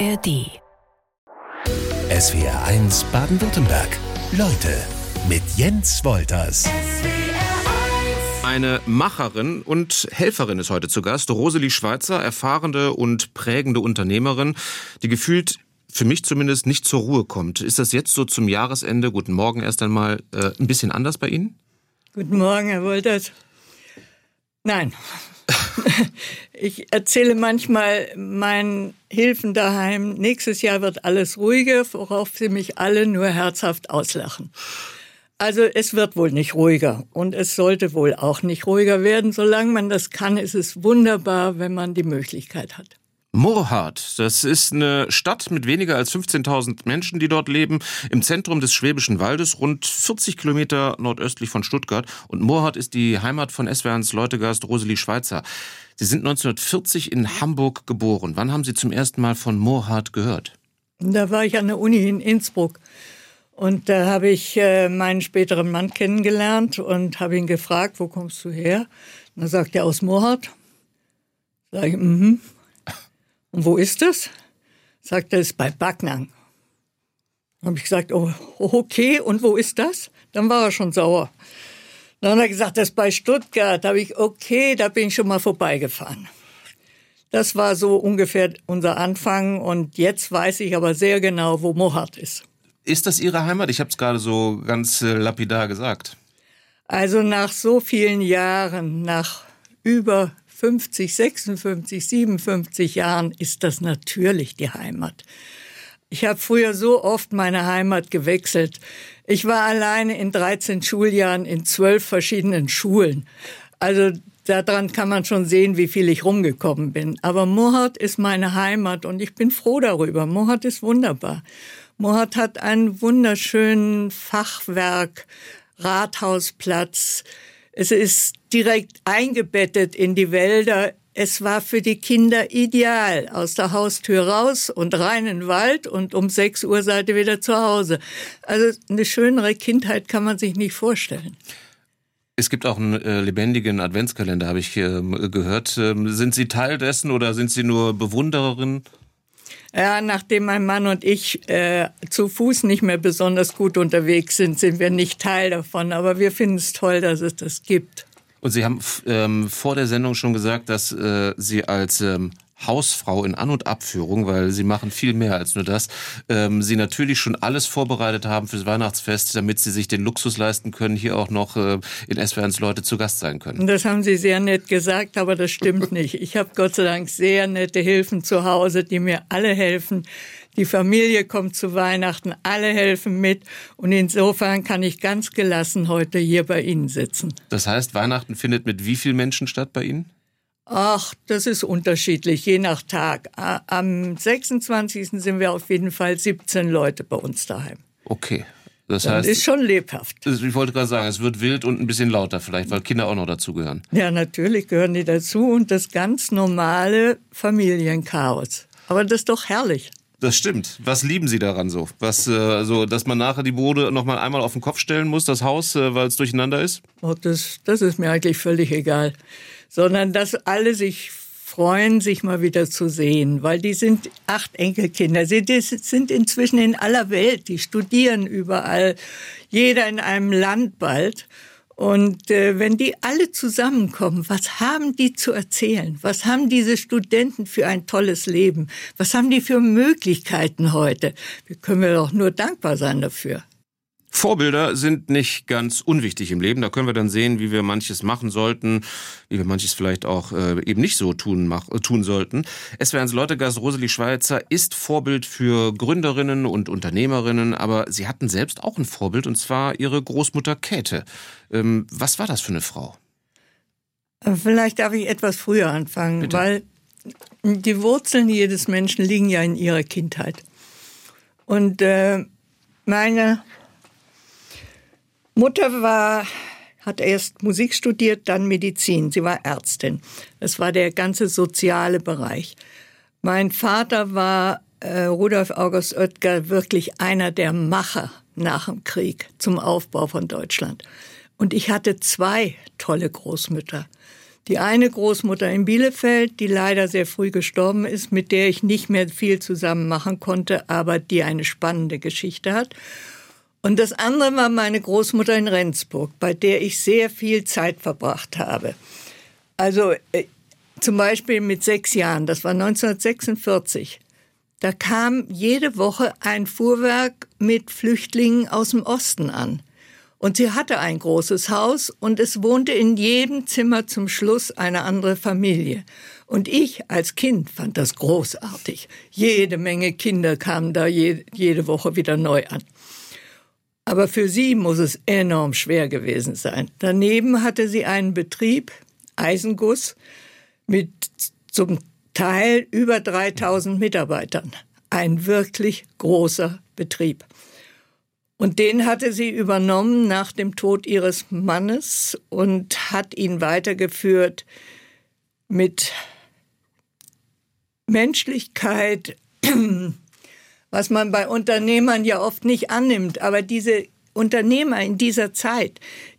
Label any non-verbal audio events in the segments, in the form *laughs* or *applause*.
ARD. SWR 1 Baden-Württemberg. Leute mit Jens Wolters. Eine Macherin und Helferin ist heute zu Gast. Rosalie Schweizer, erfahrene und prägende Unternehmerin, die gefühlt für mich zumindest nicht zur Ruhe kommt. Ist das jetzt so zum Jahresende, guten Morgen erst einmal, äh, ein bisschen anders bei Ihnen? Guten Morgen, Herr Wolters. Nein. *laughs* ich erzähle manchmal meinen Hilfen daheim, nächstes Jahr wird alles ruhiger, worauf sie mich alle nur herzhaft auslachen. Also es wird wohl nicht ruhiger und es sollte wohl auch nicht ruhiger werden. Solange man das kann, ist es wunderbar, wenn man die Möglichkeit hat. Murrhardt, das ist eine Stadt mit weniger als 15.000 Menschen, die dort leben, im Zentrum des Schwäbischen Waldes, rund 40 Kilometer nordöstlich von Stuttgart. Und Murrhardt ist die Heimat von SWRs Leutegast Rosalie Schweizer. Sie sind 1940 in Hamburg geboren. Wann haben Sie zum ersten Mal von Murrhardt gehört? Da war ich an der Uni in Innsbruck. Und da habe ich äh, meinen späteren Mann kennengelernt und habe ihn gefragt, wo kommst du her? Und da sagt er, aus Mohat. Sag ich, mhm. Und wo ist das? Sagt er, es ist bei Backnang. Dann habe ich gesagt, oh, okay, und wo ist das? Dann war er schon sauer. Dann hat er gesagt, das ist bei Stuttgart. Da habe ich, okay, da bin ich schon mal vorbeigefahren. Das war so ungefähr unser Anfang und jetzt weiß ich aber sehr genau, wo Mohat ist. Ist das Ihre Heimat? Ich habe es gerade so ganz äh, lapidar gesagt. Also nach so vielen Jahren, nach über 50, 56, 57 Jahren ist das natürlich die Heimat. Ich habe früher so oft meine Heimat gewechselt. Ich war alleine in 13 Schuljahren in zwölf verschiedenen Schulen. Also daran kann man schon sehen, wie viel ich rumgekommen bin. Aber Mohat ist meine Heimat und ich bin froh darüber. Mohat ist wunderbar. Mohat hat einen wunderschönen Fachwerk, Rathausplatz. Es ist direkt eingebettet in die Wälder. Es war für die Kinder ideal. Aus der Haustür raus und rein in den Wald und um 6 Uhr seid ihr wieder zu Hause. Also eine schönere Kindheit kann man sich nicht vorstellen. Es gibt auch einen äh, lebendigen Adventskalender, habe ich äh, gehört. Ähm, sind Sie Teil dessen oder sind Sie nur Bewundererin? Ja, nachdem mein Mann und ich äh, zu Fuß nicht mehr besonders gut unterwegs sind, sind wir nicht Teil davon. Aber wir finden es toll, dass es das gibt. Und Sie haben ähm, vor der Sendung schon gesagt, dass äh, Sie als ähm, Hausfrau in An- und Abführung, weil sie machen viel mehr als nur das, ähm, sie natürlich schon alles vorbereitet haben fürs Weihnachtsfest, damit sie sich den Luxus leisten können, hier auch noch äh, in SWRs Leute zu Gast sein können. Das haben Sie sehr nett gesagt, aber das stimmt nicht. Ich habe Gott sei Dank sehr nette Hilfen zu Hause, die mir alle helfen. Die Familie kommt zu Weihnachten, alle helfen mit und insofern kann ich ganz gelassen heute hier bei Ihnen sitzen. Das heißt, Weihnachten findet mit wie vielen Menschen statt bei Ihnen? Ach, das ist unterschiedlich, je nach Tag. Am 26. sind wir auf jeden Fall 17 Leute bei uns daheim. Okay. Das Dann heißt, ist schon lebhaft. ich wollte gerade sagen, es wird wild und ein bisschen lauter vielleicht, weil Kinder auch noch dazugehören. Ja, natürlich gehören die dazu und das ganz normale Familienchaos. Aber das ist doch herrlich. Das stimmt. Was lieben Sie daran so? Was äh, so, dass man nachher die Bude noch mal einmal auf den Kopf stellen muss, das Haus, äh, weil es durcheinander ist? Oh, das, das ist mir eigentlich völlig egal. Sondern dass alle sich freuen, sich mal wieder zu sehen, weil die sind acht Enkelkinder. Sie sind inzwischen in aller Welt, die studieren überall, jeder in einem Land bald. Und äh, wenn die alle zusammenkommen, was haben die zu erzählen? Was haben diese Studenten für ein tolles Leben? Was haben die für Möglichkeiten heute? Wir können wir doch nur dankbar sein dafür. Vorbilder sind nicht ganz unwichtig im Leben. Da können wir dann sehen, wie wir manches machen sollten, wie wir manches vielleicht auch äh, eben nicht so tun, mach, äh, tun sollten. SWRs Leutegast Rosalie Schweizer ist Vorbild für Gründerinnen und Unternehmerinnen, aber sie hatten selbst auch ein Vorbild, und zwar ihre Großmutter Käthe. Ähm, was war das für eine Frau? Vielleicht darf ich etwas früher anfangen, Bitte. weil die Wurzeln jedes Menschen liegen ja in ihrer Kindheit. Und äh, meine Mutter war, hat erst Musik studiert, dann Medizin. Sie war Ärztin. Das war der ganze soziale Bereich. Mein Vater war äh, Rudolf August Oetker wirklich einer der Macher nach dem Krieg zum Aufbau von Deutschland. Und ich hatte zwei tolle Großmütter. Die eine Großmutter in Bielefeld, die leider sehr früh gestorben ist, mit der ich nicht mehr viel zusammen machen konnte, aber die eine spannende Geschichte hat. Und das andere war meine Großmutter in Rendsburg, bei der ich sehr viel Zeit verbracht habe. Also äh, zum Beispiel mit sechs Jahren, das war 1946. Da kam jede Woche ein Fuhrwerk mit Flüchtlingen aus dem Osten an. Und sie hatte ein großes Haus und es wohnte in jedem Zimmer zum Schluss eine andere Familie. Und ich als Kind fand das großartig. Jede Menge Kinder kamen da jede Woche wieder neu an. Aber für sie muss es enorm schwer gewesen sein. Daneben hatte sie einen Betrieb, Eisenguss, mit zum Teil über 3000 Mitarbeitern. Ein wirklich großer Betrieb. Und den hatte sie übernommen nach dem Tod ihres Mannes und hat ihn weitergeführt mit Menschlichkeit, *clears throat* was man bei Unternehmern ja oft nicht annimmt. Aber diese Unternehmer in dieser Zeit,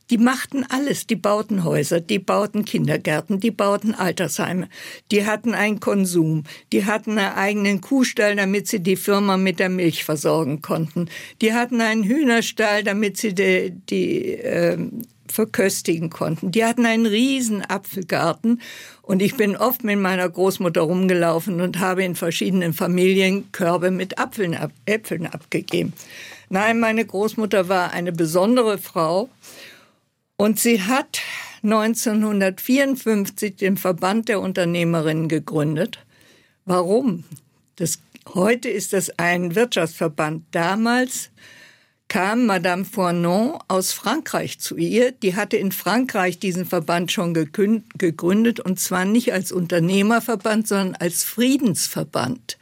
die machten alles. Die bauten Häuser, die bauten Kindergärten, die bauten Altersheime. Die hatten einen Konsum. Die hatten einen eigenen Kuhstall, damit sie die Firma mit der Milch versorgen konnten. Die hatten einen Hühnerstall, damit sie die, die äh, verköstigen konnten. Die hatten einen riesen Apfelgarten und ich bin oft mit meiner Großmutter rumgelaufen und habe in verschiedenen Familien Körbe mit Apfeln, Äpfeln abgegeben. Nein, meine Großmutter war eine besondere Frau und sie hat 1954 den Verband der Unternehmerinnen gegründet. Warum? Das, heute ist das ein Wirtschaftsverband. Damals kam Madame Fournon aus Frankreich zu ihr. Die hatte in Frankreich diesen Verband schon gegründet und zwar nicht als Unternehmerverband, sondern als Friedensverband.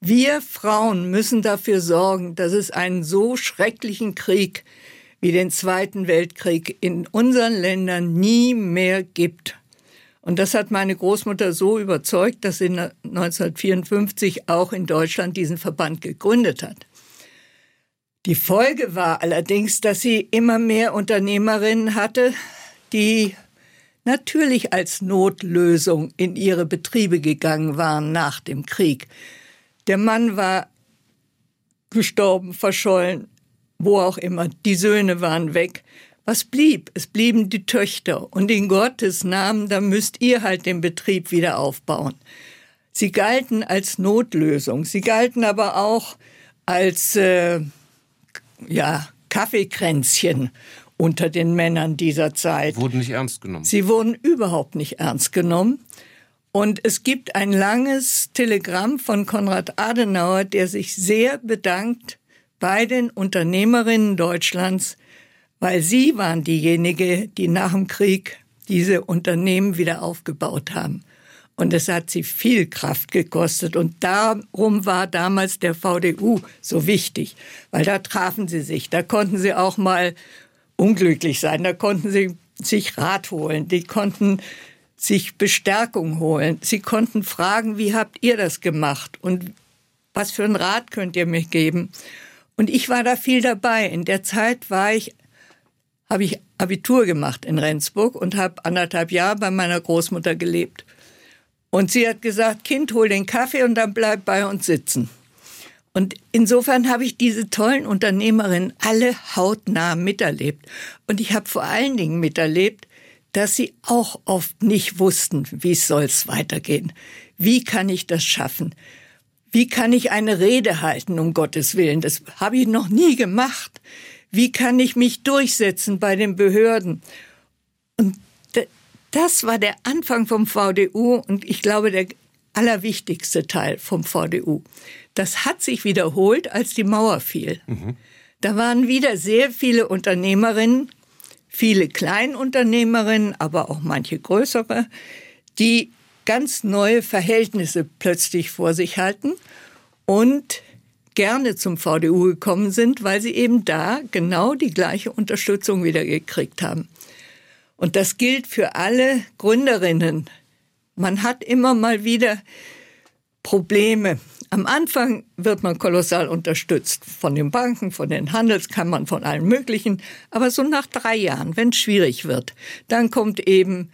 Wir Frauen müssen dafür sorgen, dass es einen so schrecklichen Krieg wie den Zweiten Weltkrieg in unseren Ländern nie mehr gibt. Und das hat meine Großmutter so überzeugt, dass sie 1954 auch in Deutschland diesen Verband gegründet hat. Die Folge war allerdings, dass sie immer mehr Unternehmerinnen hatte, die natürlich als Notlösung in ihre Betriebe gegangen waren nach dem Krieg. Der Mann war gestorben, verschollen wo auch immer. Die Söhne waren weg. Was blieb? Es blieben die Töchter. Und in Gottes Namen, da müsst ihr halt den Betrieb wieder aufbauen. Sie galten als Notlösung. Sie galten aber auch als äh, ja, Kaffeekränzchen unter den Männern dieser Zeit. Wurden nicht ernst genommen. Sie wurden überhaupt nicht ernst genommen. Und es gibt ein langes Telegramm von Konrad Adenauer, der sich sehr bedankt bei den Unternehmerinnen Deutschlands, weil sie waren diejenige, die nach dem Krieg diese Unternehmen wieder aufgebaut haben. Und es hat sie viel Kraft gekostet. Und darum war damals der VDU so wichtig, weil da trafen sie sich. Da konnten sie auch mal unglücklich sein. Da konnten sie sich Rat holen. Die konnten sich Bestärkung holen. Sie konnten fragen, wie habt ihr das gemacht? Und was für einen Rat könnt ihr mir geben? Und ich war da viel dabei. In der Zeit war ich, habe ich Abitur gemacht in Rendsburg und habe anderthalb Jahre bei meiner Großmutter gelebt. Und sie hat gesagt, Kind, hol den Kaffee und dann bleib bei uns sitzen. Und insofern habe ich diese tollen Unternehmerinnen alle hautnah miterlebt. Und ich habe vor allen Dingen miterlebt, dass sie auch oft nicht wussten, wie soll es weitergehen. Wie kann ich das schaffen? Wie kann ich eine Rede halten, um Gottes Willen? Das habe ich noch nie gemacht. Wie kann ich mich durchsetzen bei den Behörden? Und das war der Anfang vom VDU und ich glaube der allerwichtigste Teil vom VDU. Das hat sich wiederholt, als die Mauer fiel. Mhm. Da waren wieder sehr viele Unternehmerinnen, viele Kleinunternehmerinnen, aber auch manche größere, die ganz neue Verhältnisse plötzlich vor sich halten und gerne zum VDU gekommen sind, weil sie eben da genau die gleiche Unterstützung wieder gekriegt haben. Und das gilt für alle Gründerinnen. Man hat immer mal wieder Probleme. Am Anfang wird man kolossal unterstützt von den Banken, von den Handelskammern, von allen möglichen. Aber so nach drei Jahren, wenn es schwierig wird, dann kommt eben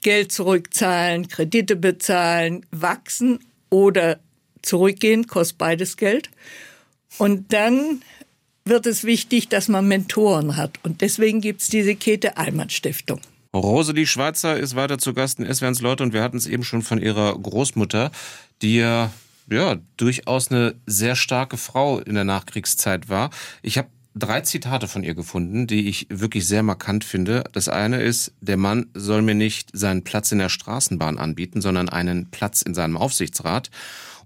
Geld zurückzahlen, Kredite bezahlen, wachsen oder zurückgehen, kostet beides Geld. Und dann wird es wichtig, dass man Mentoren hat. Und deswegen gibt es diese Käthe Allmann Stiftung. Rosalie Schweizer ist weiter zu Gast in SWRs Leute und wir hatten es eben schon von ihrer Großmutter, die ja, ja durchaus eine sehr starke Frau in der Nachkriegszeit war. Ich habe drei Zitate von ihr gefunden, die ich wirklich sehr markant finde. Das eine ist, der Mann soll mir nicht seinen Platz in der Straßenbahn anbieten, sondern einen Platz in seinem Aufsichtsrat.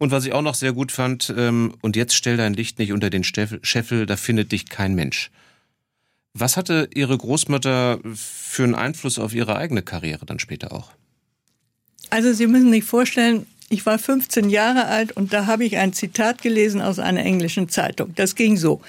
Und was ich auch noch sehr gut fand, ähm, und jetzt stell dein Licht nicht unter den Scheffel, da findet dich kein Mensch. Was hatte Ihre Großmutter für einen Einfluss auf Ihre eigene Karriere dann später auch? Also Sie müssen sich vorstellen, ich war 15 Jahre alt und da habe ich ein Zitat gelesen aus einer englischen Zeitung. Das ging so.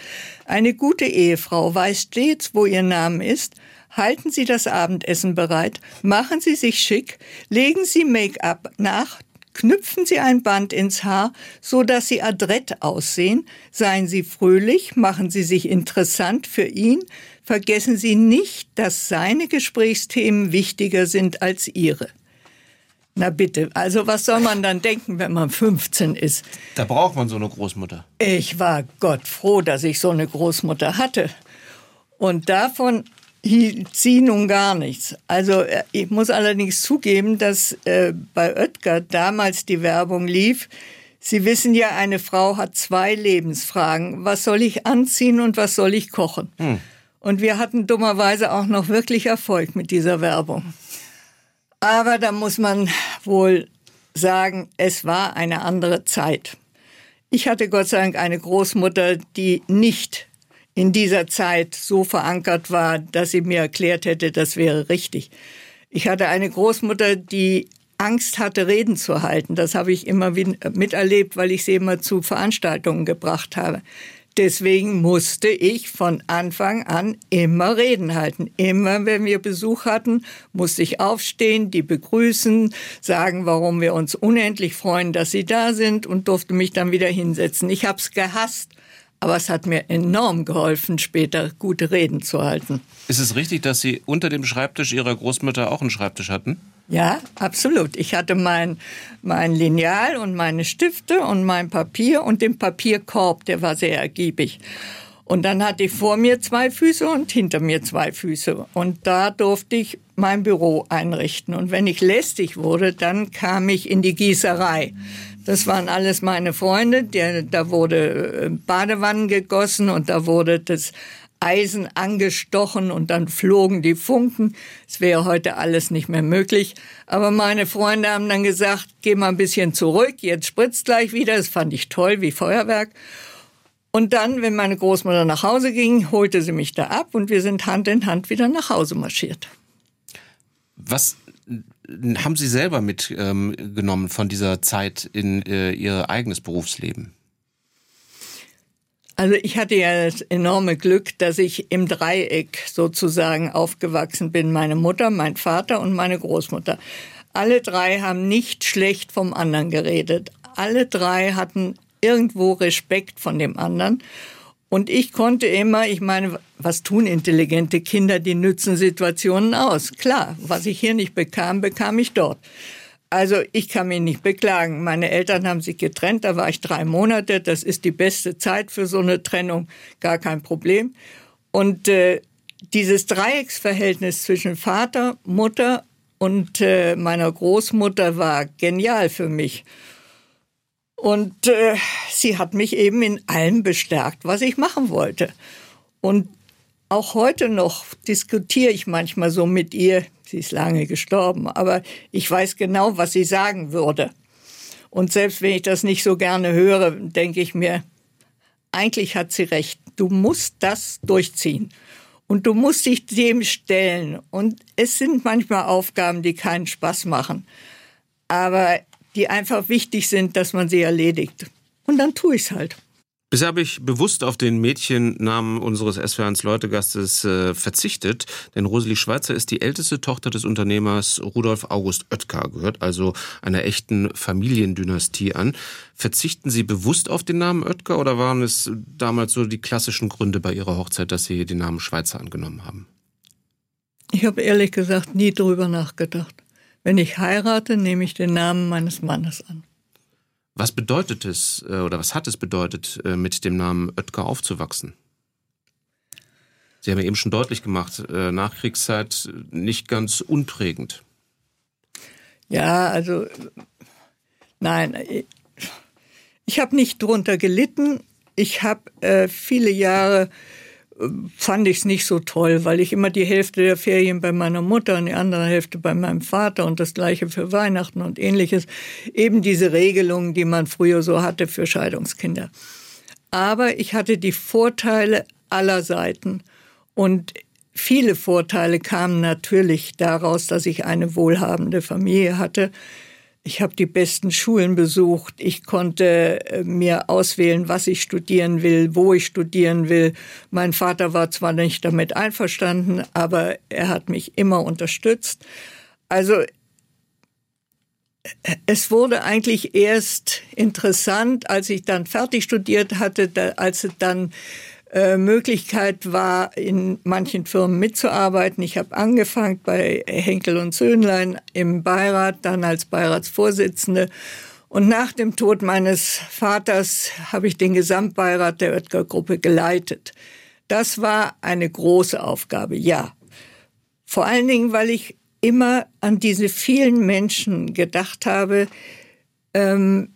Eine gute Ehefrau weiß stets, wo ihr Name ist. Halten Sie das Abendessen bereit, machen Sie sich schick, legen Sie Make-up nach, knüpfen Sie ein Band ins Haar, so dass Sie adrett aussehen, seien Sie fröhlich, machen Sie sich interessant für ihn, vergessen Sie nicht, dass seine Gesprächsthemen wichtiger sind als Ihre. Na bitte, also was soll man dann denken, wenn man 15 ist? Da braucht man so eine Großmutter. Ich war Gott froh, dass ich so eine Großmutter hatte. Und davon sie nun gar nichts. Also äh, ich muss allerdings zugeben, dass äh, bei Oetker damals die Werbung lief. Sie wissen ja, eine Frau hat zwei Lebensfragen. Was soll ich anziehen und was soll ich kochen? Hm. Und wir hatten dummerweise auch noch wirklich Erfolg mit dieser Werbung. Aber da muss man wohl sagen, es war eine andere Zeit. Ich hatte Gott sei Dank eine Großmutter, die nicht in dieser Zeit so verankert war, dass sie mir erklärt hätte, das wäre richtig. Ich hatte eine Großmutter, die Angst hatte, Reden zu halten. Das habe ich immer miterlebt, weil ich sie immer zu Veranstaltungen gebracht habe. Deswegen musste ich von Anfang an immer Reden halten. Immer, wenn wir Besuch hatten, musste ich aufstehen, die begrüßen, sagen, warum wir uns unendlich freuen, dass sie da sind und durfte mich dann wieder hinsetzen. Ich habe es gehasst, aber es hat mir enorm geholfen, später gute Reden zu halten. Ist es richtig, dass Sie unter dem Schreibtisch Ihrer Großmutter auch einen Schreibtisch hatten? Ja, absolut. Ich hatte mein, mein Lineal und meine Stifte und mein Papier und den Papierkorb, der war sehr ergiebig. Und dann hatte ich vor mir zwei Füße und hinter mir zwei Füße. Und da durfte ich mein Büro einrichten. Und wenn ich lästig wurde, dann kam ich in die Gießerei. Das waren alles meine Freunde. Der, da wurde äh, Badewannen gegossen und da wurde das Eisen angestochen und dann flogen die Funken. Es wäre heute alles nicht mehr möglich. Aber meine Freunde haben dann gesagt, geh mal ein bisschen zurück, jetzt spritzt gleich wieder. Das fand ich toll, wie Feuerwerk. Und dann, wenn meine Großmutter nach Hause ging, holte sie mich da ab und wir sind Hand in Hand wieder nach Hause marschiert. Was haben Sie selber mitgenommen ähm, von dieser Zeit in äh, Ihr eigenes Berufsleben? Also ich hatte ja das enorme Glück, dass ich im Dreieck sozusagen aufgewachsen bin. Meine Mutter, mein Vater und meine Großmutter. Alle drei haben nicht schlecht vom anderen geredet. Alle drei hatten irgendwo Respekt von dem anderen. Und ich konnte immer, ich meine, was tun intelligente Kinder? Die nützen Situationen aus. Klar, was ich hier nicht bekam, bekam ich dort. Also ich kann mich nicht beklagen. Meine Eltern haben sich getrennt, da war ich drei Monate. Das ist die beste Zeit für so eine Trennung, gar kein Problem. Und äh, dieses Dreiecksverhältnis zwischen Vater, Mutter und äh, meiner Großmutter war genial für mich. Und äh, sie hat mich eben in allem bestärkt, was ich machen wollte. Und auch heute noch diskutiere ich manchmal so mit ihr. Sie ist lange gestorben, aber ich weiß genau, was sie sagen würde. Und selbst wenn ich das nicht so gerne höre, denke ich mir, eigentlich hat sie recht. Du musst das durchziehen. Und du musst dich dem stellen. Und es sind manchmal Aufgaben, die keinen Spaß machen. Aber die einfach wichtig sind, dass man sie erledigt. Und dann tue ich es halt. Bisher habe ich bewusst auf den Mädchennamen unseres SWR1 Leutegastes äh, verzichtet, denn Rosalie Schweizer ist die älteste Tochter des Unternehmers Rudolf August Oetker, gehört also einer echten Familiendynastie an. Verzichten Sie bewusst auf den Namen Oetker oder waren es damals so die klassischen Gründe bei Ihrer Hochzeit, dass Sie den Namen Schweizer angenommen haben? Ich habe ehrlich gesagt nie drüber nachgedacht. Wenn ich heirate, nehme ich den Namen meines Mannes an. Was bedeutet es äh, oder was hat es bedeutet, äh, mit dem Namen Oetker aufzuwachsen? Sie haben ja eben schon deutlich gemacht, äh, Nachkriegszeit nicht ganz unprägend. Ja, also nein, ich habe nicht drunter gelitten. Ich habe äh, viele Jahre fand ich es nicht so toll, weil ich immer die Hälfte der Ferien bei meiner Mutter und die andere Hälfte bei meinem Vater und das gleiche für Weihnachten und ähnliches. Eben diese Regelungen, die man früher so hatte für Scheidungskinder. Aber ich hatte die Vorteile aller Seiten und viele Vorteile kamen natürlich daraus, dass ich eine wohlhabende Familie hatte ich habe die besten Schulen besucht. Ich konnte äh, mir auswählen, was ich studieren will, wo ich studieren will. Mein Vater war zwar nicht damit einverstanden, aber er hat mich immer unterstützt. Also es wurde eigentlich erst interessant, als ich dann fertig studiert hatte, als dann äh, Möglichkeit war, in manchen Firmen mitzuarbeiten. Ich habe angefangen bei Henkel und Söhnlein im Beirat, dann als Beiratsvorsitzende. Und nach dem Tod meines Vaters habe ich den Gesamtbeirat der Oetker-Gruppe geleitet. Das war eine große Aufgabe, ja. Vor allen Dingen, weil ich immer an diese vielen Menschen gedacht habe, ähm,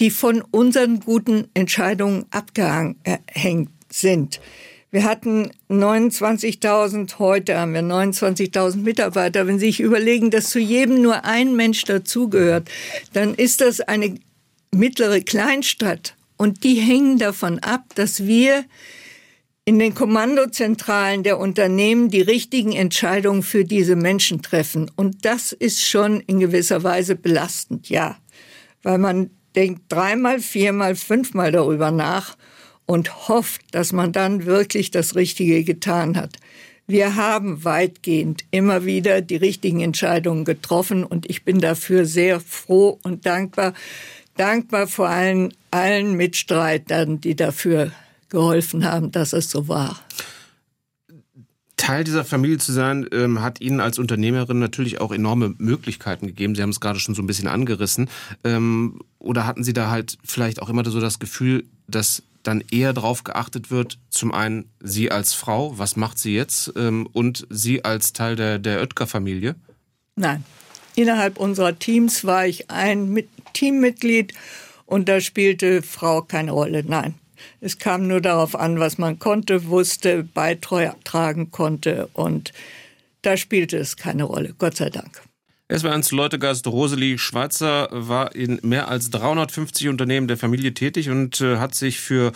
die von unseren guten Entscheidungen abgehängt sind. Wir hatten 29.000, heute haben wir 29.000 Mitarbeiter. Wenn Sie sich überlegen, dass zu jedem nur ein Mensch dazugehört, dann ist das eine mittlere Kleinstadt. Und die hängen davon ab, dass wir in den Kommandozentralen der Unternehmen die richtigen Entscheidungen für diese Menschen treffen. Und das ist schon in gewisser Weise belastend, ja. Weil man denkt dreimal, viermal, fünfmal darüber nach und hofft, dass man dann wirklich das Richtige getan hat. Wir haben weitgehend immer wieder die richtigen Entscheidungen getroffen und ich bin dafür sehr froh und dankbar. Dankbar vor allem allen Mitstreitern, die dafür geholfen haben, dass es so war. Teil dieser Familie zu sein, ähm, hat Ihnen als Unternehmerin natürlich auch enorme Möglichkeiten gegeben. Sie haben es gerade schon so ein bisschen angerissen. Ähm, oder hatten Sie da halt vielleicht auch immer so das Gefühl, dass dann eher darauf geachtet wird, zum einen Sie als Frau, was macht sie jetzt, ähm, und Sie als Teil der, der Oetker-Familie? Nein. Innerhalb unserer Teams war ich ein Teammitglied und da spielte Frau keine Rolle. Nein. Es kam nur darauf an, was man konnte, wusste, beitragen konnte und da spielte es keine Rolle, Gott sei Dank. SW1 Leutegast Roseli Schweizer war in mehr als 350 Unternehmen der Familie tätig und äh, hat sich für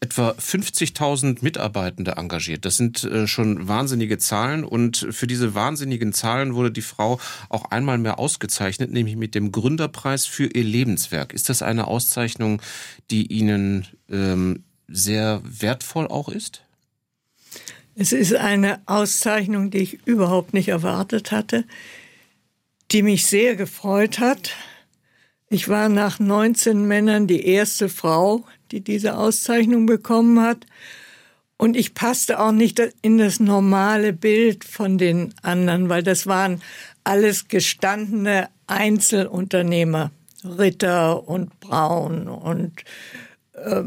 etwa 50.000 Mitarbeitende engagiert. Das sind äh, schon wahnsinnige Zahlen und für diese wahnsinnigen Zahlen wurde die Frau auch einmal mehr ausgezeichnet, nämlich mit dem Gründerpreis für ihr Lebenswerk. Ist das eine Auszeichnung, die Ihnen ähm, sehr wertvoll auch ist? Es ist eine Auszeichnung, die ich überhaupt nicht erwartet hatte, die mich sehr gefreut hat. Ich war nach 19 Männern die erste Frau, die diese Auszeichnung bekommen hat. Und ich passte auch nicht in das normale Bild von den anderen, weil das waren alles gestandene Einzelunternehmer, Ritter und Braun und äh,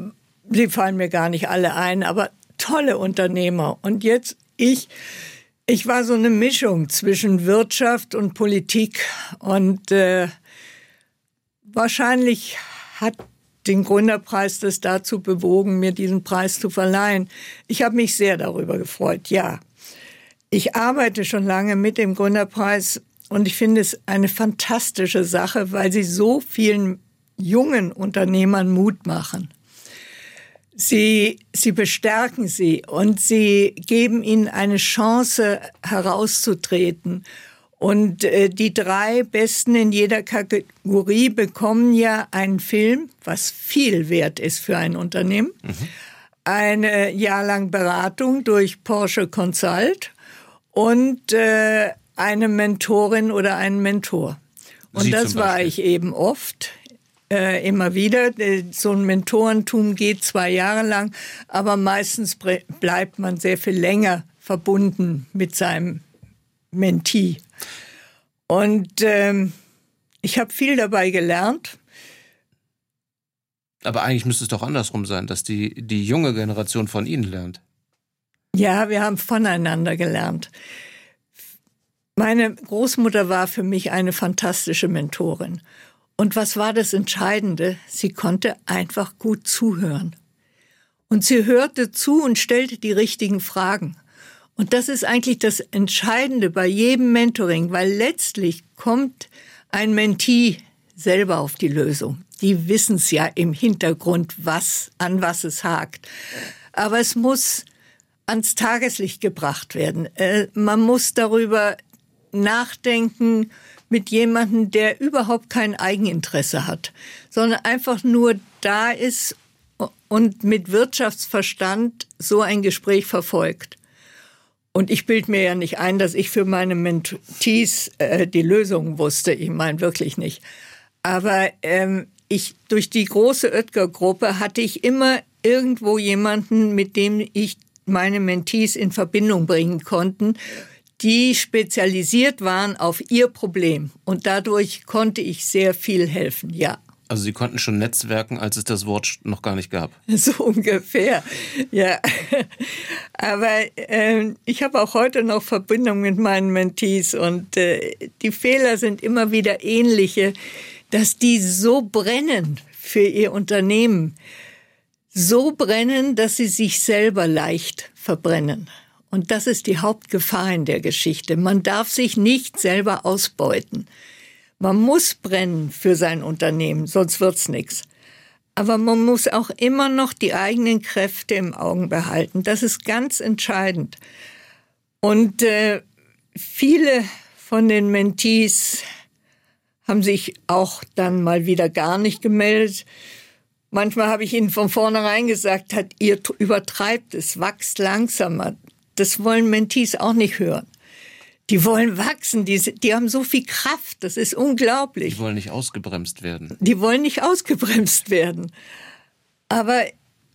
sie fallen mir gar nicht alle ein, aber tolle Unternehmer. Und jetzt ich, ich war so eine Mischung zwischen Wirtschaft und Politik und äh, wahrscheinlich hat den Gründerpreis das dazu bewogen, mir diesen Preis zu verleihen. Ich habe mich sehr darüber gefreut, ja. Ich arbeite schon lange mit dem Gründerpreis und ich finde es eine fantastische Sache, weil sie so vielen jungen Unternehmern Mut machen. Sie, sie bestärken sie und sie geben ihnen eine Chance herauszutreten und äh, die drei Besten in jeder Kategorie bekommen ja einen Film, was viel wert ist für ein Unternehmen. Mhm. Eine jahrelang Beratung durch Porsche Consult und äh, eine Mentorin oder einen Mentor. Und Sie das war ich eben oft, äh, immer wieder. So ein Mentorentum geht zwei Jahre lang, aber meistens bleibt man sehr viel länger verbunden mit seinem Mentee. Und ähm, ich habe viel dabei gelernt. Aber eigentlich müsste es doch andersrum sein, dass die, die junge Generation von Ihnen lernt. Ja, wir haben voneinander gelernt. Meine Großmutter war für mich eine fantastische Mentorin. Und was war das Entscheidende? Sie konnte einfach gut zuhören. Und sie hörte zu und stellte die richtigen Fragen. Und das ist eigentlich das Entscheidende bei jedem Mentoring, weil letztlich kommt ein Mentee selber auf die Lösung. Die wissen es ja im Hintergrund, was, an was es hakt. Aber es muss ans Tageslicht gebracht werden. Äh, man muss darüber nachdenken mit jemandem, der überhaupt kein Eigeninteresse hat, sondern einfach nur da ist und mit Wirtschaftsverstand so ein Gespräch verfolgt. Und ich bild mir ja nicht ein, dass ich für meine Mentees äh, die Lösung wusste. Ich meine wirklich nicht. Aber ähm, ich durch die große Oetker-Gruppe hatte ich immer irgendwo jemanden, mit dem ich meine Mentees in Verbindung bringen konnten, die spezialisiert waren auf ihr Problem. Und dadurch konnte ich sehr viel helfen, ja. Also Sie konnten schon netzwerken, als es das Wort noch gar nicht gab. *laughs* So ungefähr, ja. *laughs* Aber äh, ich habe auch heute noch Verbindung mit meinen Mentees und äh, die Fehler sind immer wieder ähnliche, dass die so brennen für ihr Unternehmen, so brennen, dass sie sich selber leicht verbrennen. Und das ist die Hauptgefahr in der Geschichte. Man darf sich nicht selber ausbeuten. Man muss brennen für sein Unternehmen, sonst wird's nichts. Aber man muss auch immer noch die eigenen Kräfte im Augen behalten. Das ist ganz entscheidend. Und äh, viele von den Mentees haben sich auch dann mal wieder gar nicht gemeldet. Manchmal habe ich ihnen von vornherein gesagt, hat, ihr übertreibt es, wachst langsamer. Das wollen Mentees auch nicht hören. Die wollen wachsen, die, die haben so viel Kraft, das ist unglaublich. Die wollen nicht ausgebremst werden. Die wollen nicht ausgebremst werden. Aber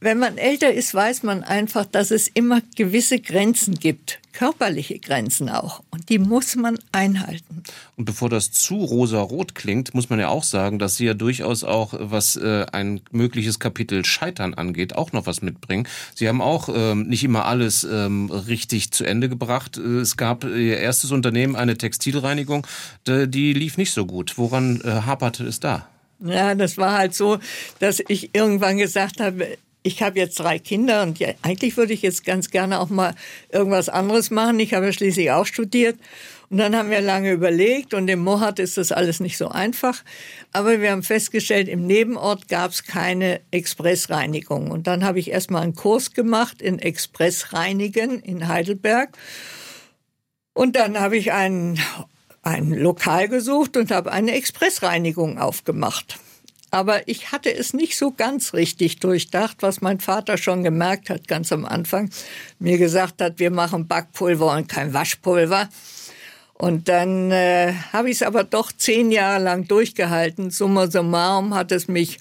wenn man älter ist, weiß man einfach, dass es immer gewisse Grenzen gibt, körperliche Grenzen auch. Und die muss man einhalten. Und bevor das zu rosa-rot klingt, muss man ja auch sagen, dass Sie ja durchaus auch, was äh, ein mögliches Kapitel Scheitern angeht, auch noch was mitbringen. Sie haben auch ähm, nicht immer alles ähm, richtig zu Ende gebracht. Äh, es gab Ihr erstes Unternehmen, eine Textilreinigung, die, die lief nicht so gut. Woran äh, haperte es da? Ja, das war halt so, dass ich irgendwann gesagt habe, ich habe jetzt drei Kinder und ja, eigentlich würde ich jetzt ganz gerne auch mal irgendwas anderes machen. Ich habe ja schließlich auch studiert. Und dann haben wir lange überlegt und im Mohat ist das alles nicht so einfach. Aber wir haben festgestellt, im Nebenort gab es keine Expressreinigung. Und dann habe ich erstmal einen Kurs gemacht in Expressreinigen in Heidelberg. Und dann habe ich ein, ein Lokal gesucht und habe eine Expressreinigung aufgemacht. Aber ich hatte es nicht so ganz richtig durchdacht, was mein Vater schon gemerkt hat, ganz am Anfang. Mir gesagt hat, wir machen Backpulver und kein Waschpulver. Und dann äh, habe ich es aber doch zehn Jahre lang durchgehalten. Summa summarum hat es mich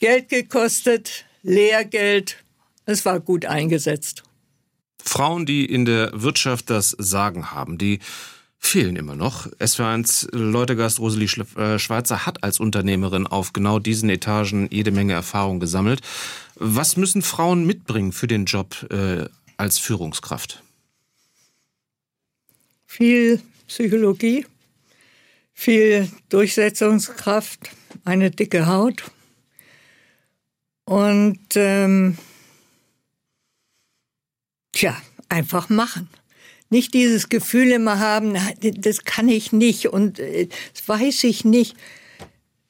Geld gekostet, Lehrgeld. Es war gut eingesetzt. Frauen, die in der Wirtschaft das Sagen haben, die fehlen immer noch. SW1 Leutegast Rosalie äh, Schweizer hat als Unternehmerin auf genau diesen Etagen jede Menge Erfahrung gesammelt. Was müssen Frauen mitbringen für den Job äh, als Führungskraft? Viel Psychologie, viel Durchsetzungskraft, eine dicke Haut und ähm, tja, einfach machen nicht dieses Gefühl immer haben, das kann ich nicht und äh, das weiß ich nicht.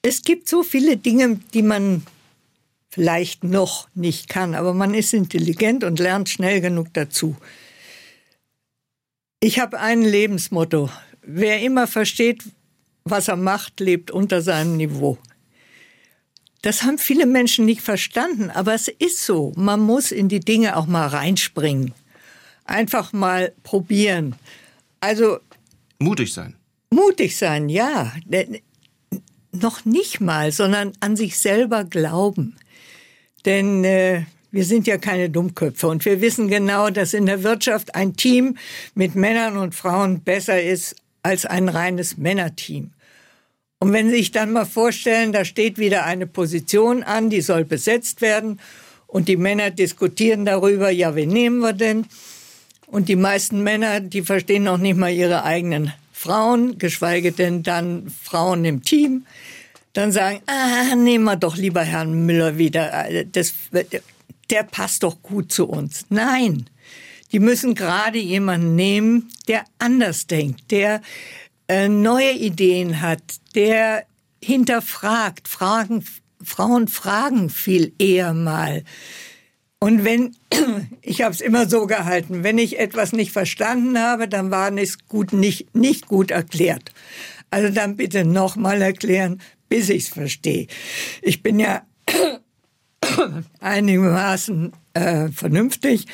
Es gibt so viele Dinge, die man vielleicht noch nicht kann, aber man ist intelligent und lernt schnell genug dazu. Ich habe ein Lebensmotto. Wer immer versteht, was er macht, lebt unter seinem Niveau. Das haben viele Menschen nicht verstanden, aber es ist so. Man muss in die Dinge auch mal reinspringen einfach mal probieren. Also mutig sein. Mutig sein, ja. Noch nicht mal, sondern an sich selber glauben. Denn äh, wir sind ja keine Dummköpfe und wir wissen genau, dass in der Wirtschaft ein Team mit Männern und Frauen besser ist als ein reines Männerteam. Und wenn Sie sich dann mal vorstellen, da steht wieder eine Position an, die soll besetzt werden und die Männer diskutieren darüber, ja, wen nehmen wir denn? Und die meisten Männer, die verstehen noch nicht mal ihre eigenen Frauen, geschweige denn dann Frauen im Team, dann sagen, ah, nehmen wir doch lieber Herrn Müller wieder. Das, der passt doch gut zu uns. Nein, die müssen gerade jemanden nehmen, der anders denkt, der äh, neue Ideen hat, der hinterfragt, Fragen, Frauen fragen viel eher mal. Und wenn, *clears throat* ich habe es immer so gehalten, wenn ich etwas nicht verstanden habe, dann war es gut, nicht, nicht gut erklärt. Also dann bitte nochmal erklären, bis ich es verstehe. Ich bin ja *clears throat* einigermaßen äh, vernünftig.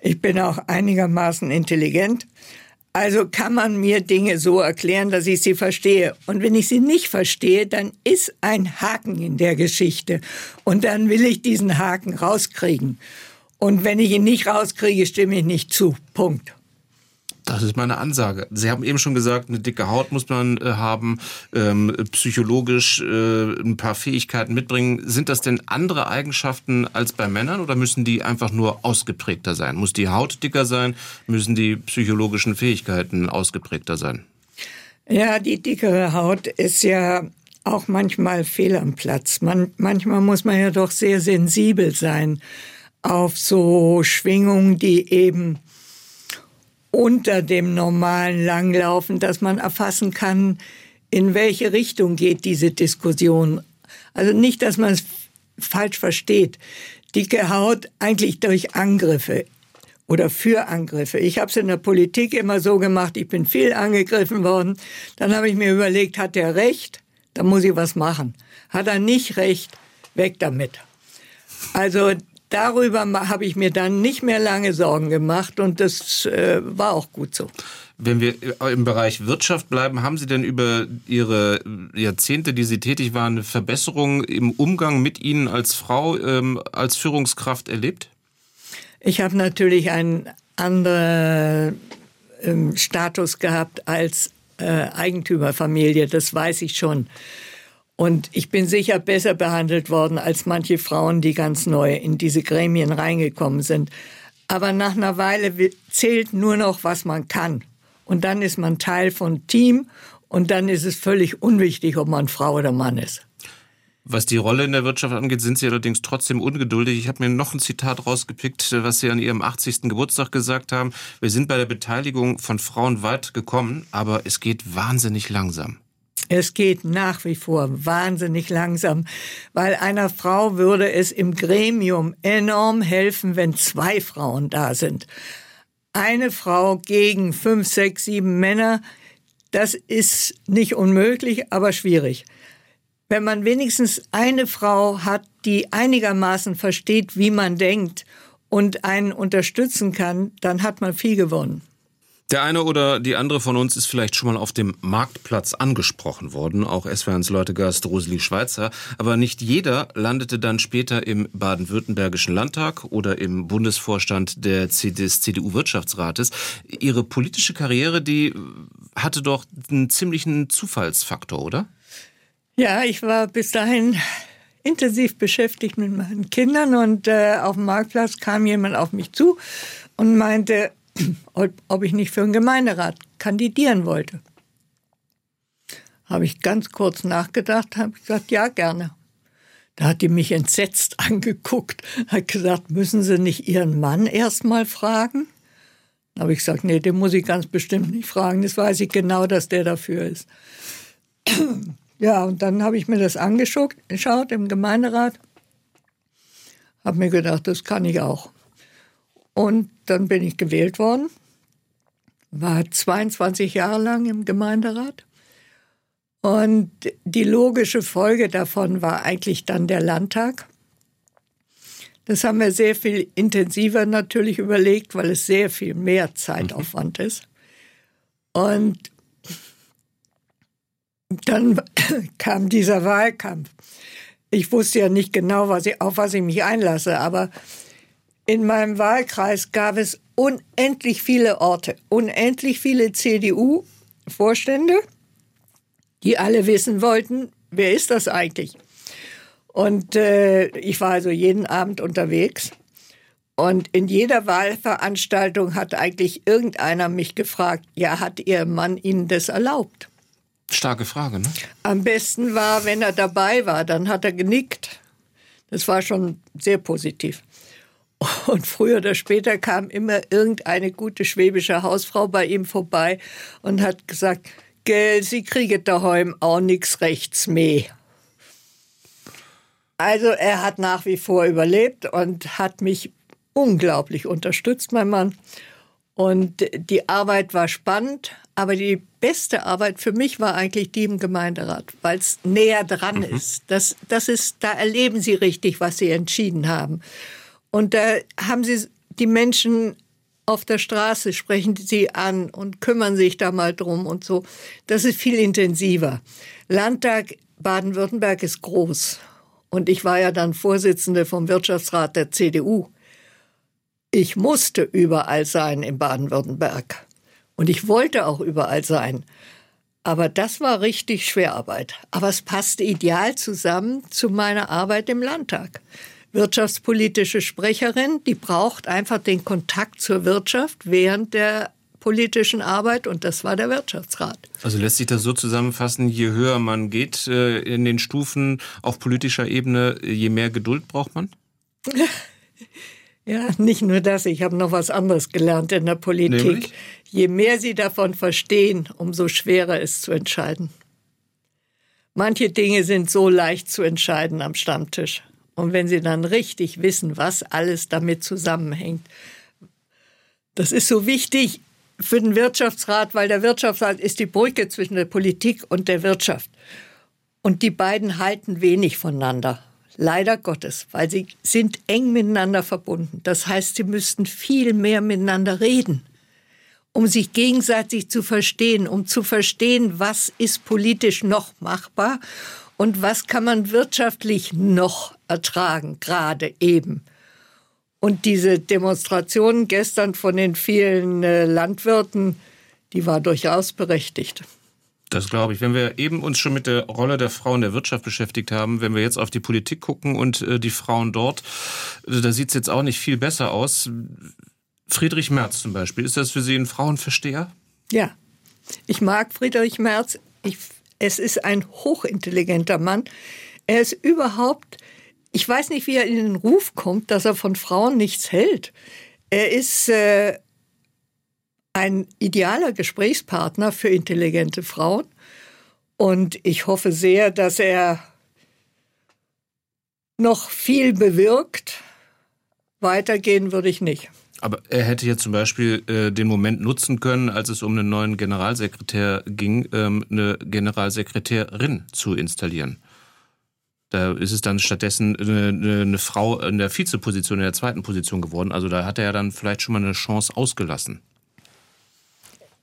Ich bin auch einigermaßen intelligent. Also kann man mir Dinge so erklären, dass ich sie verstehe. Und wenn ich sie nicht verstehe, dann ist ein Haken in der Geschichte. Und dann will ich diesen Haken rauskriegen. Und wenn ich ihn nicht rauskriege, stimme ich nicht zu. Punkt. Das ist meine Ansage. Sie haben eben schon gesagt, eine dicke Haut muss man äh, haben, ähm, psychologisch äh, ein paar Fähigkeiten mitbringen. Sind das denn andere Eigenschaften als bei Männern oder müssen die einfach nur ausgeprägter sein? Muss die Haut dicker sein? Müssen die psychologischen Fähigkeiten ausgeprägter sein? Ja, die dickere Haut ist ja auch manchmal fehl am Platz. Man, manchmal muss man ja doch sehr sensibel sein auf so Schwingungen, die eben unter dem normalen Langlaufen, dass man erfassen kann, in welche Richtung geht diese Diskussion. Also nicht, dass man es falsch versteht. Dicke Haut eigentlich durch Angriffe oder für Angriffe. Ich habe es in der Politik immer so gemacht, ich bin viel angegriffen worden. Dann habe ich mir überlegt, hat er recht? Dann muss ich was machen. Hat er nicht recht? Weg damit. Also darüber habe ich mir dann nicht mehr lange Sorgen gemacht und das äh, war auch gut so. Wenn wir im Bereich Wirtschaft bleiben, haben Sie denn über Ihre Jahrzehnte, die Sie tätig waren, eine Verbesserung im Umgang mit Ihnen als Frau, ähm, als Führungskraft erlebt? Ich habe natürlich einen anderen ähm, Status gehabt als äh, Eigentümerfamilie, das weiß ich schon. Und ich bin sicher besser behandelt worden als manche Frauen, die ganz neu in diese Gremien reingekommen sind. Aber nach einer Weile zählt nur noch, was man kann. Und dann ist man Teil von Team und dann ist es völlig unwichtig, ob man Frau oder Mann ist. Was die Rolle in der Wirtschaft angeht, sind Sie allerdings trotzdem ungeduldig. Ich habe mir noch ein Zitat rausgepickt, was Sie an Ihrem 80. Geburtstag gesagt haben. Wir sind bei der Beteiligung von Frauen weit gekommen, aber es geht wahnsinnig langsam. Es geht nach wie vor wahnsinnig langsam, weil einer Frau würde es im Gremium enorm helfen, wenn zwei Frauen da sind. Eine Frau gegen fünf, sechs, sieben Männer, das ist nicht unmöglich, aber schwierig. Wenn man wenigstens eine Frau hat, die einigermaßen versteht, wie man denkt und einen unterstützen kann, dann hat man viel gewonnen. Der eine oder die andere von uns ist vielleicht schon mal auf dem Marktplatz angesprochen worden, auch SWRs Leutegast Roseli Schweizer. Aber nicht jeder landete dann später im baden-württembergischen Landtag oder im Bundesvorstand der des CDU-Wirtschaftsrates. Ihre politische Karriere, die hatte doch einen ziemlichen Zufallsfaktor, oder? Ja, ich war bis dahin intensiv beschäftigt mit meinen Kindern und äh, auf dem Marktplatz kam jemand auf mich zu und meinte, ob ich nicht für den Gemeinderat kandidieren wollte. Habe ich ganz kurz nachgedacht, habe gesagt, ja, gerne. Da hat die mich entsetzt *laughs* angeguckt, hat gesagt, müssen Sie nicht Ihren Mann erst mal fragen? Da habe ich gesagt, nee, den muss ich ganz bestimmt nicht fragen. Das weiß ich genau, dass der dafür ist. *clears throat* Ja, und dann habe ich mir das angeschaut im Gemeinderat, habe mir gedacht, das kann ich auch. Und dann bin ich gewählt worden, war 22 Jahre lang im Gemeinderat. Und die logische Folge davon war eigentlich dann der Landtag. Das haben wir sehr viel intensiver natürlich überlegt, weil es sehr viel mehr Zeitaufwand mhm. ist. Und dann *laughs* kam dieser Wahlkampf. Ich wusste ja nicht genau, was ich, auf was ich mich einlasse, aber in meinem Wahlkreis gab es unendlich viele Orte, unendlich viele CDU Vorstände, die alle wissen wollten, wer ist das eigentlich? Und äh, ich war also jeden Abend unterwegs. Und in jeder Wahlveranstaltung hat eigentlich irgendeiner mich gefragt, ja, hat Ihr Mann Ihnen das erlaubt? Starke Frage, ne? Am besten war, wenn er dabei war, dann hat er genickt. Das war schon sehr positiv. Und früher oder später kam immer irgendeine gute schwäbische Hausfrau bei ihm vorbei und hat gesagt, Gell, Sie kriegen daheim auch nichts rechts mehr. Also er hat nach wie vor überlebt und hat mich unglaublich unterstützt, mein Mann. Und die Arbeit war spannend, aber die beste Arbeit für mich war eigentlich die im Gemeinderat, weil es näher dran mhm. ist. Das, das ist. Da erleben Sie richtig, was Sie entschieden haben. Und da haben Sie die Menschen auf der Straße, sprechen sie an und kümmern sich da mal drum und so. Das ist viel intensiver. Landtag Baden-Württemberg ist groß. Und ich war ja dann Vorsitzende vom Wirtschaftsrat der CDU. Ich musste überall sein in Baden-Württemberg. Und ich wollte auch überall sein. Aber das war richtig Schwerarbeit. Aber es passte ideal zusammen zu meiner Arbeit im Landtag. Wirtschaftspolitische Sprecherin, die braucht einfach den Kontakt zur Wirtschaft während der politischen Arbeit und das war der Wirtschaftsrat. Also lässt sich das so zusammenfassen, je höher man geht äh, in den Stufen auf politischer Ebene, je mehr Geduld braucht man? *laughs* Ja, nicht nur das, ich habe noch was anderes gelernt in der Politik. Nämlich? Je mehr Sie davon verstehen, umso schwerer ist zu entscheiden. Manche Dinge sind so leicht zu entscheiden am Stammtisch. Und wenn Sie dann richtig wissen, was alles damit zusammenhängt, das ist so wichtig für den Wirtschaftsrat, weil der Wirtschaftsrat ist die Brücke zwischen der Politik und der Wirtschaft. Und die beiden halten wenig voneinander. Leider Gottes, weil sie sind eng miteinander verbunden. Das heißt, sie müssten viel mehr miteinander reden, um sich gegenseitig zu verstehen, um zu verstehen, was ist politisch noch machbar und was kann man wirtschaftlich noch ertragen, gerade eben. Und diese Demonstration gestern von den vielen äh, Landwirten, die war durchaus berechtigt. Das glaube ich. Wenn wir eben uns schon mit der Rolle der Frauen in der Wirtschaft beschäftigt haben, wenn wir jetzt auf die Politik gucken und äh, die Frauen dort, äh, da sieht es jetzt auch nicht viel besser aus. Friedrich Merz zum Beispiel, ist das für Sie ein Frauenversteher? Ja, ich mag Friedrich Merz. Ich, es ist ein hochintelligenter Mann. Er ist überhaupt, ich weiß nicht, wie er in den Ruf kommt, dass er von Frauen nichts hält. Er ist äh, ein idealer Gesprächspartner für intelligente Frauen. Und ich hoffe sehr, dass er noch viel bewirkt. Weitergehen würde ich nicht. Aber er hätte jetzt zum Beispiel äh, den Moment nutzen können, als es um einen neuen Generalsekretär ging, ähm, eine Generalsekretärin zu installieren. Da ist es dann stattdessen eine, eine, Frau in der Vizeposition, in der zweiten Position geworden. Also da hat er ja dann vielleicht schon mal eine Chance ausgelassen.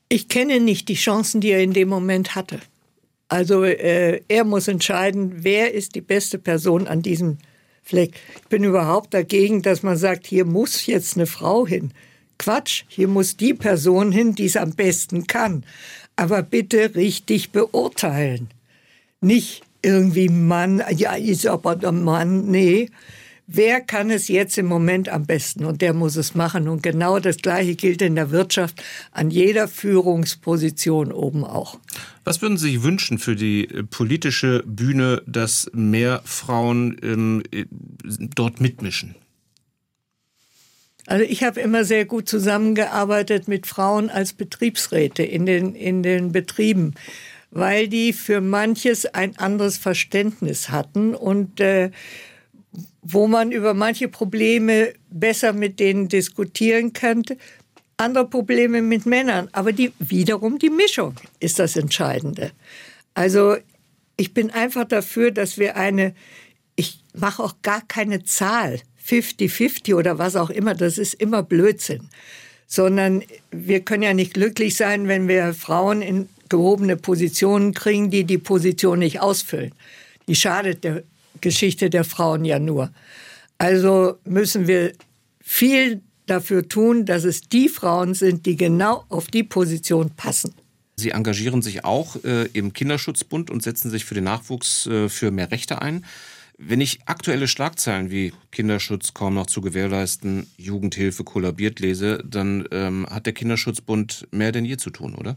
Ich kenne nicht die Chancen, die er in dem Moment hatte. Also äh, er muss entscheiden, wer ist die beste Person an diesem Fleck. Ich bin überhaupt dagegen, dass man sagt, hier muss jetzt eine Frau hin. Quatsch, hier muss die Person hin, die es am besten kann. Aber bitte richtig beurteilen. Nicht irgendwie Mann, ja, ist aber der Mann. Nee, wer kann es jetzt im Moment am besten und der muss es machen. Und genau das Gleiche gilt in der Wirtschaft an jeder Führungsposition oben auch. Was würden Sie sich wünschen für die äh, politische Bühne, dass mehr Frauen ähm, äh, dort mitmischen? Also ich habe immer sehr gut zusammengearbeitet mit Frauen als Betriebsräte in den, in den Betrieben, weil die für manches ein anderes Verständnis hatten und äh, wo man über manche Probleme besser mit denen diskutieren könnte. Andere Probleme mit Männern, aber die, wiederum die Mischung ist das Entscheidende. Also ich bin einfach dafür, dass wir eine, ich mache auch gar keine Zahl, 50-50 oder was auch immer, das ist immer Blödsinn. Sondern wir können ja nicht glücklich sein, wenn wir Frauen in gehobene Positionen kriegen, die die Position nicht ausfüllen. Die schadet der Geschichte der Frauen ja nur. Also müssen wir viel dafür tun, dass es die Frauen sind, die genau auf die Position passen. Sie engagieren sich auch äh, im Kinderschutzbund und setzen sich für den Nachwuchs äh, für mehr Rechte ein. Wenn ich aktuelle Schlagzeilen wie Kinderschutz kaum noch zu gewährleisten, Jugendhilfe kollabiert lese, dann ähm, hat der Kinderschutzbund mehr denn je zu tun, oder?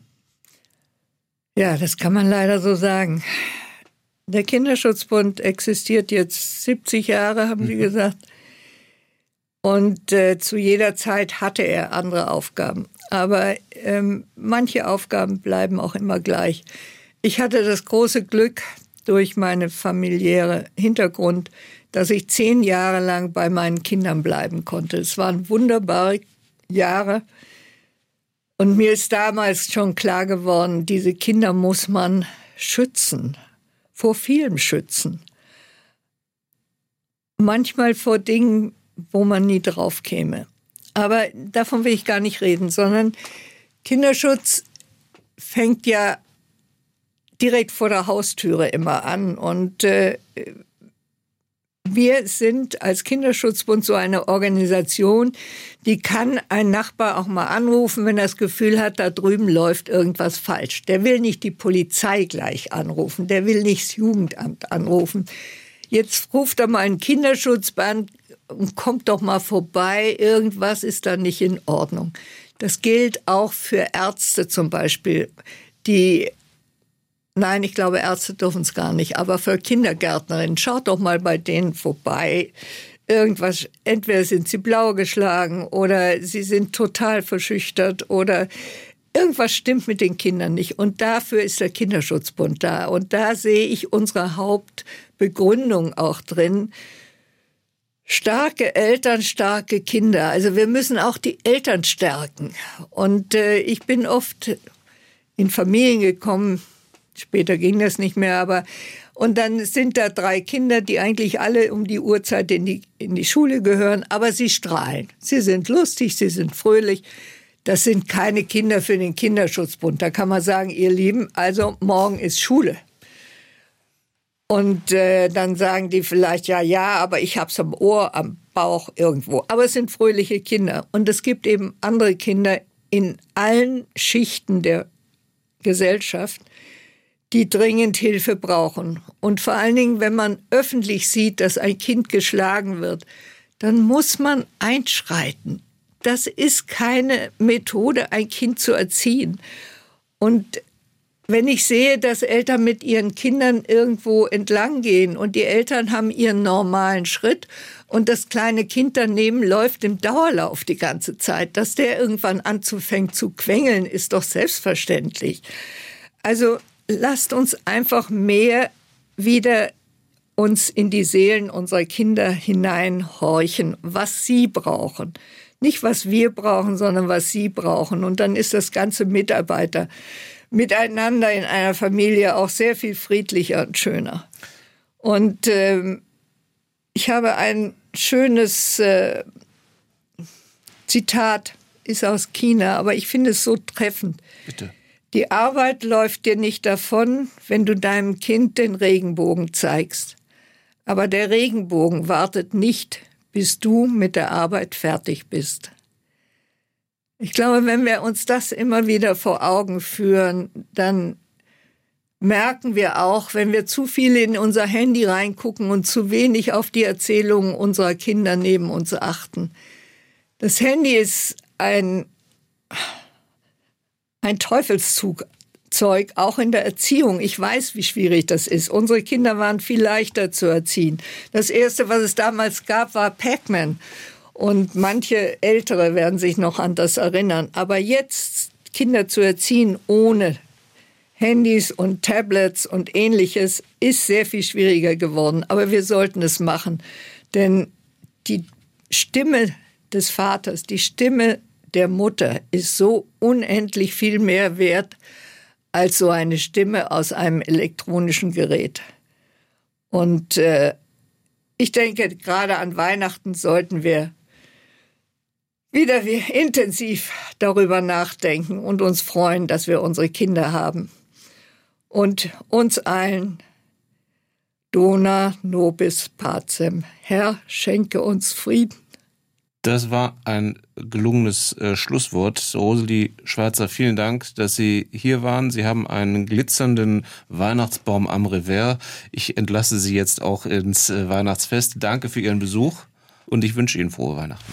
Ja, das kann man leider so sagen. Der Kinderschutzbund existiert jetzt 70 Jahre, haben Sie *laughs* gesagt. Und äh, zu jeder Zeit hatte er andere Aufgaben. Aber ähm, manche Aufgaben bleiben auch immer gleich. Ich hatte das große Glück durch meine familiäre Hintergrund, dass ich zehn Jahre lang bei meinen Kindern bleiben konnte. Es waren wunderbare Jahre. Und mir ist damals schon klar geworden, diese Kinder muss man schützen, vor vielem schützen. Manchmal vor Dingen, wo man nie drauf käme. Aber davon will ich gar nicht reden, sondern Kinderschutz fängt ja direkt vor der Haustüre immer an. Und äh, wir sind als Kinderschutzbund so eine Organisation, die kann ein Nachbar auch mal anrufen, wenn er das Gefühl hat, da drüben läuft irgendwas falsch. Der will nicht die Polizei gleich anrufen, der will nicht das Jugendamt anrufen. Jetzt ruft er mal einen Kinderschutzband kommt doch mal vorbei, irgendwas ist da nicht in Ordnung. Das gilt auch für Ärzte zum Beispiel, die Nein, ich glaube, Ärzte dürfen es gar nicht. Aber für Kindergärtnerinnen, schaut doch mal bei denen vorbei. Irgendwas, entweder sind sie blau geschlagen oder sie sind total verschüchtert oder irgendwas stimmt mit den Kindern nicht. Und dafür ist der Kinderschutzbund da. Und da sehe ich unsere Hauptbegründung auch drin. Starke Eltern, starke Kinder. Also wir müssen auch die Eltern stärken. Und äh, ich bin oft in Familien gekommen, Später ging das nicht mehr, aber und dann sind da drei Kinder, die eigentlich alle um die Uhrzeit in die, in die Schule gehören, aber sie strahlen. Sie sind lustig, sie sind fröhlich. Das sind keine Kinder für den Kinderschutzbund. Da kann man sagen, ihr Lieben, also morgen ist Schule. Und äh, dann sagen die vielleicht, ja, ja, aber ich hab's am Ohr, am Bauch, irgendwo. Aber es sind fröhliche Kinder. Und es gibt eben andere Kinder in allen Schichten der Gesellschaft, die dringend Hilfe brauchen. Und vor allen Dingen, wenn man öffentlich sieht, dass ein Kind geschlagen wird, dann muss man einschreiten. Das ist keine Methode, ein Kind zu erziehen. Und wenn ich sehe, dass Eltern mit ihren Kindern irgendwo entlang gehen und die Eltern haben ihren normalen Schritt und das kleine Kind daneben läuft im Dauerlauf die ganze Zeit, dass der irgendwann anzufängt zu quengeln, ist doch selbstverständlich. Also lasst uns einfach mehr wieder uns in die Seelen unserer Kinder hineinhorchen, was sie brauchen. Nicht, was wir brauchen, sondern was sie brauchen. Und dann ist das ganze Mitarbeiter miteinander in einer Familie auch sehr viel friedlicher und schöner. Und äh, ich habe ein schönes äh, Zitat, ist aus China, aber ich finde es so treffend. Bitte. Die Arbeit läuft dir nicht davon, wenn du deinem Kind den Regenbogen zeigst. Aber der Regenbogen wartet nicht, bis du mit der Arbeit fertig bist. Ich glaube, wenn wir uns das immer wieder vor Augen führen, dann merken wir auch, wenn wir zu viel in unser Handy reingucken und zu wenig auf die Erzählungen unserer Kinder neben uns achten. Das Handy ist ein ein Teufelszug Zeug, auch in der Erziehung. Ich weiß, wie schwierig das ist. Unsere Kinder waren viel leichter zu erziehen. Das erste, was es damals gab, war Pac-Man. Und manche Ältere werden sich noch an das erinnern. Aber jetzt Kinder zu erziehen ohne Handys und Tablets und ähnliches ist sehr viel schwieriger geworden. Aber wir sollten es machen. Denn die Stimme des Vaters, die Stimme der Mutter ist so unendlich viel mehr wert als so eine Stimme aus einem elektronischen Gerät. Und äh, ich denke, gerade an Weihnachten sollten wir wieder intensiv darüber nachdenken und uns freuen, dass wir unsere Kinder haben. Und uns allen Dona nobis pacem. Herr, schenke uns Frieden. Das war ein gelungenes äh, Schlusswort. Rosalie Schwarzer, vielen Dank, dass Sie hier waren. Sie haben einen glitzernden Weihnachtsbaum am Revers. Ich entlasse Sie jetzt auch ins äh, Weihnachtsfest. Danke für Ihren Besuch und ich wünsche Ihnen frohe Weihnachten.